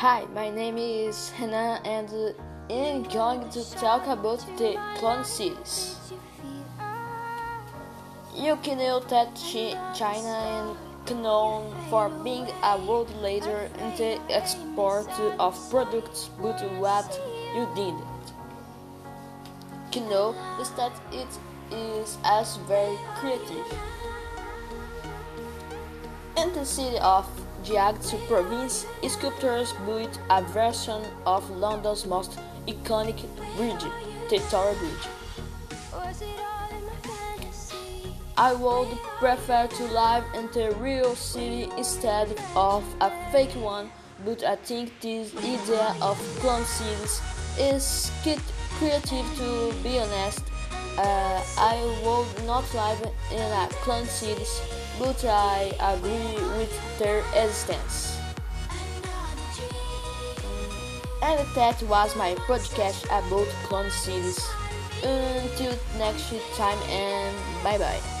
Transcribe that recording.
Hi, my name is Hannah and uh, I'm going to talk about the clone cities. You can know that China is known for being a world leader in the export of products, but what you didn't know is that it is as very creative. In the city of Jiangsu province, sculptors built a version of London's most iconic bridge, the Tower Bridge. I would prefer to live in the real city instead of a fake one, but I think this idea of clone cities is creative to be honest. Uh, I would not live in a clone city, but I agree with their existence. And that was my podcast about clone cities. Until next time and bye bye.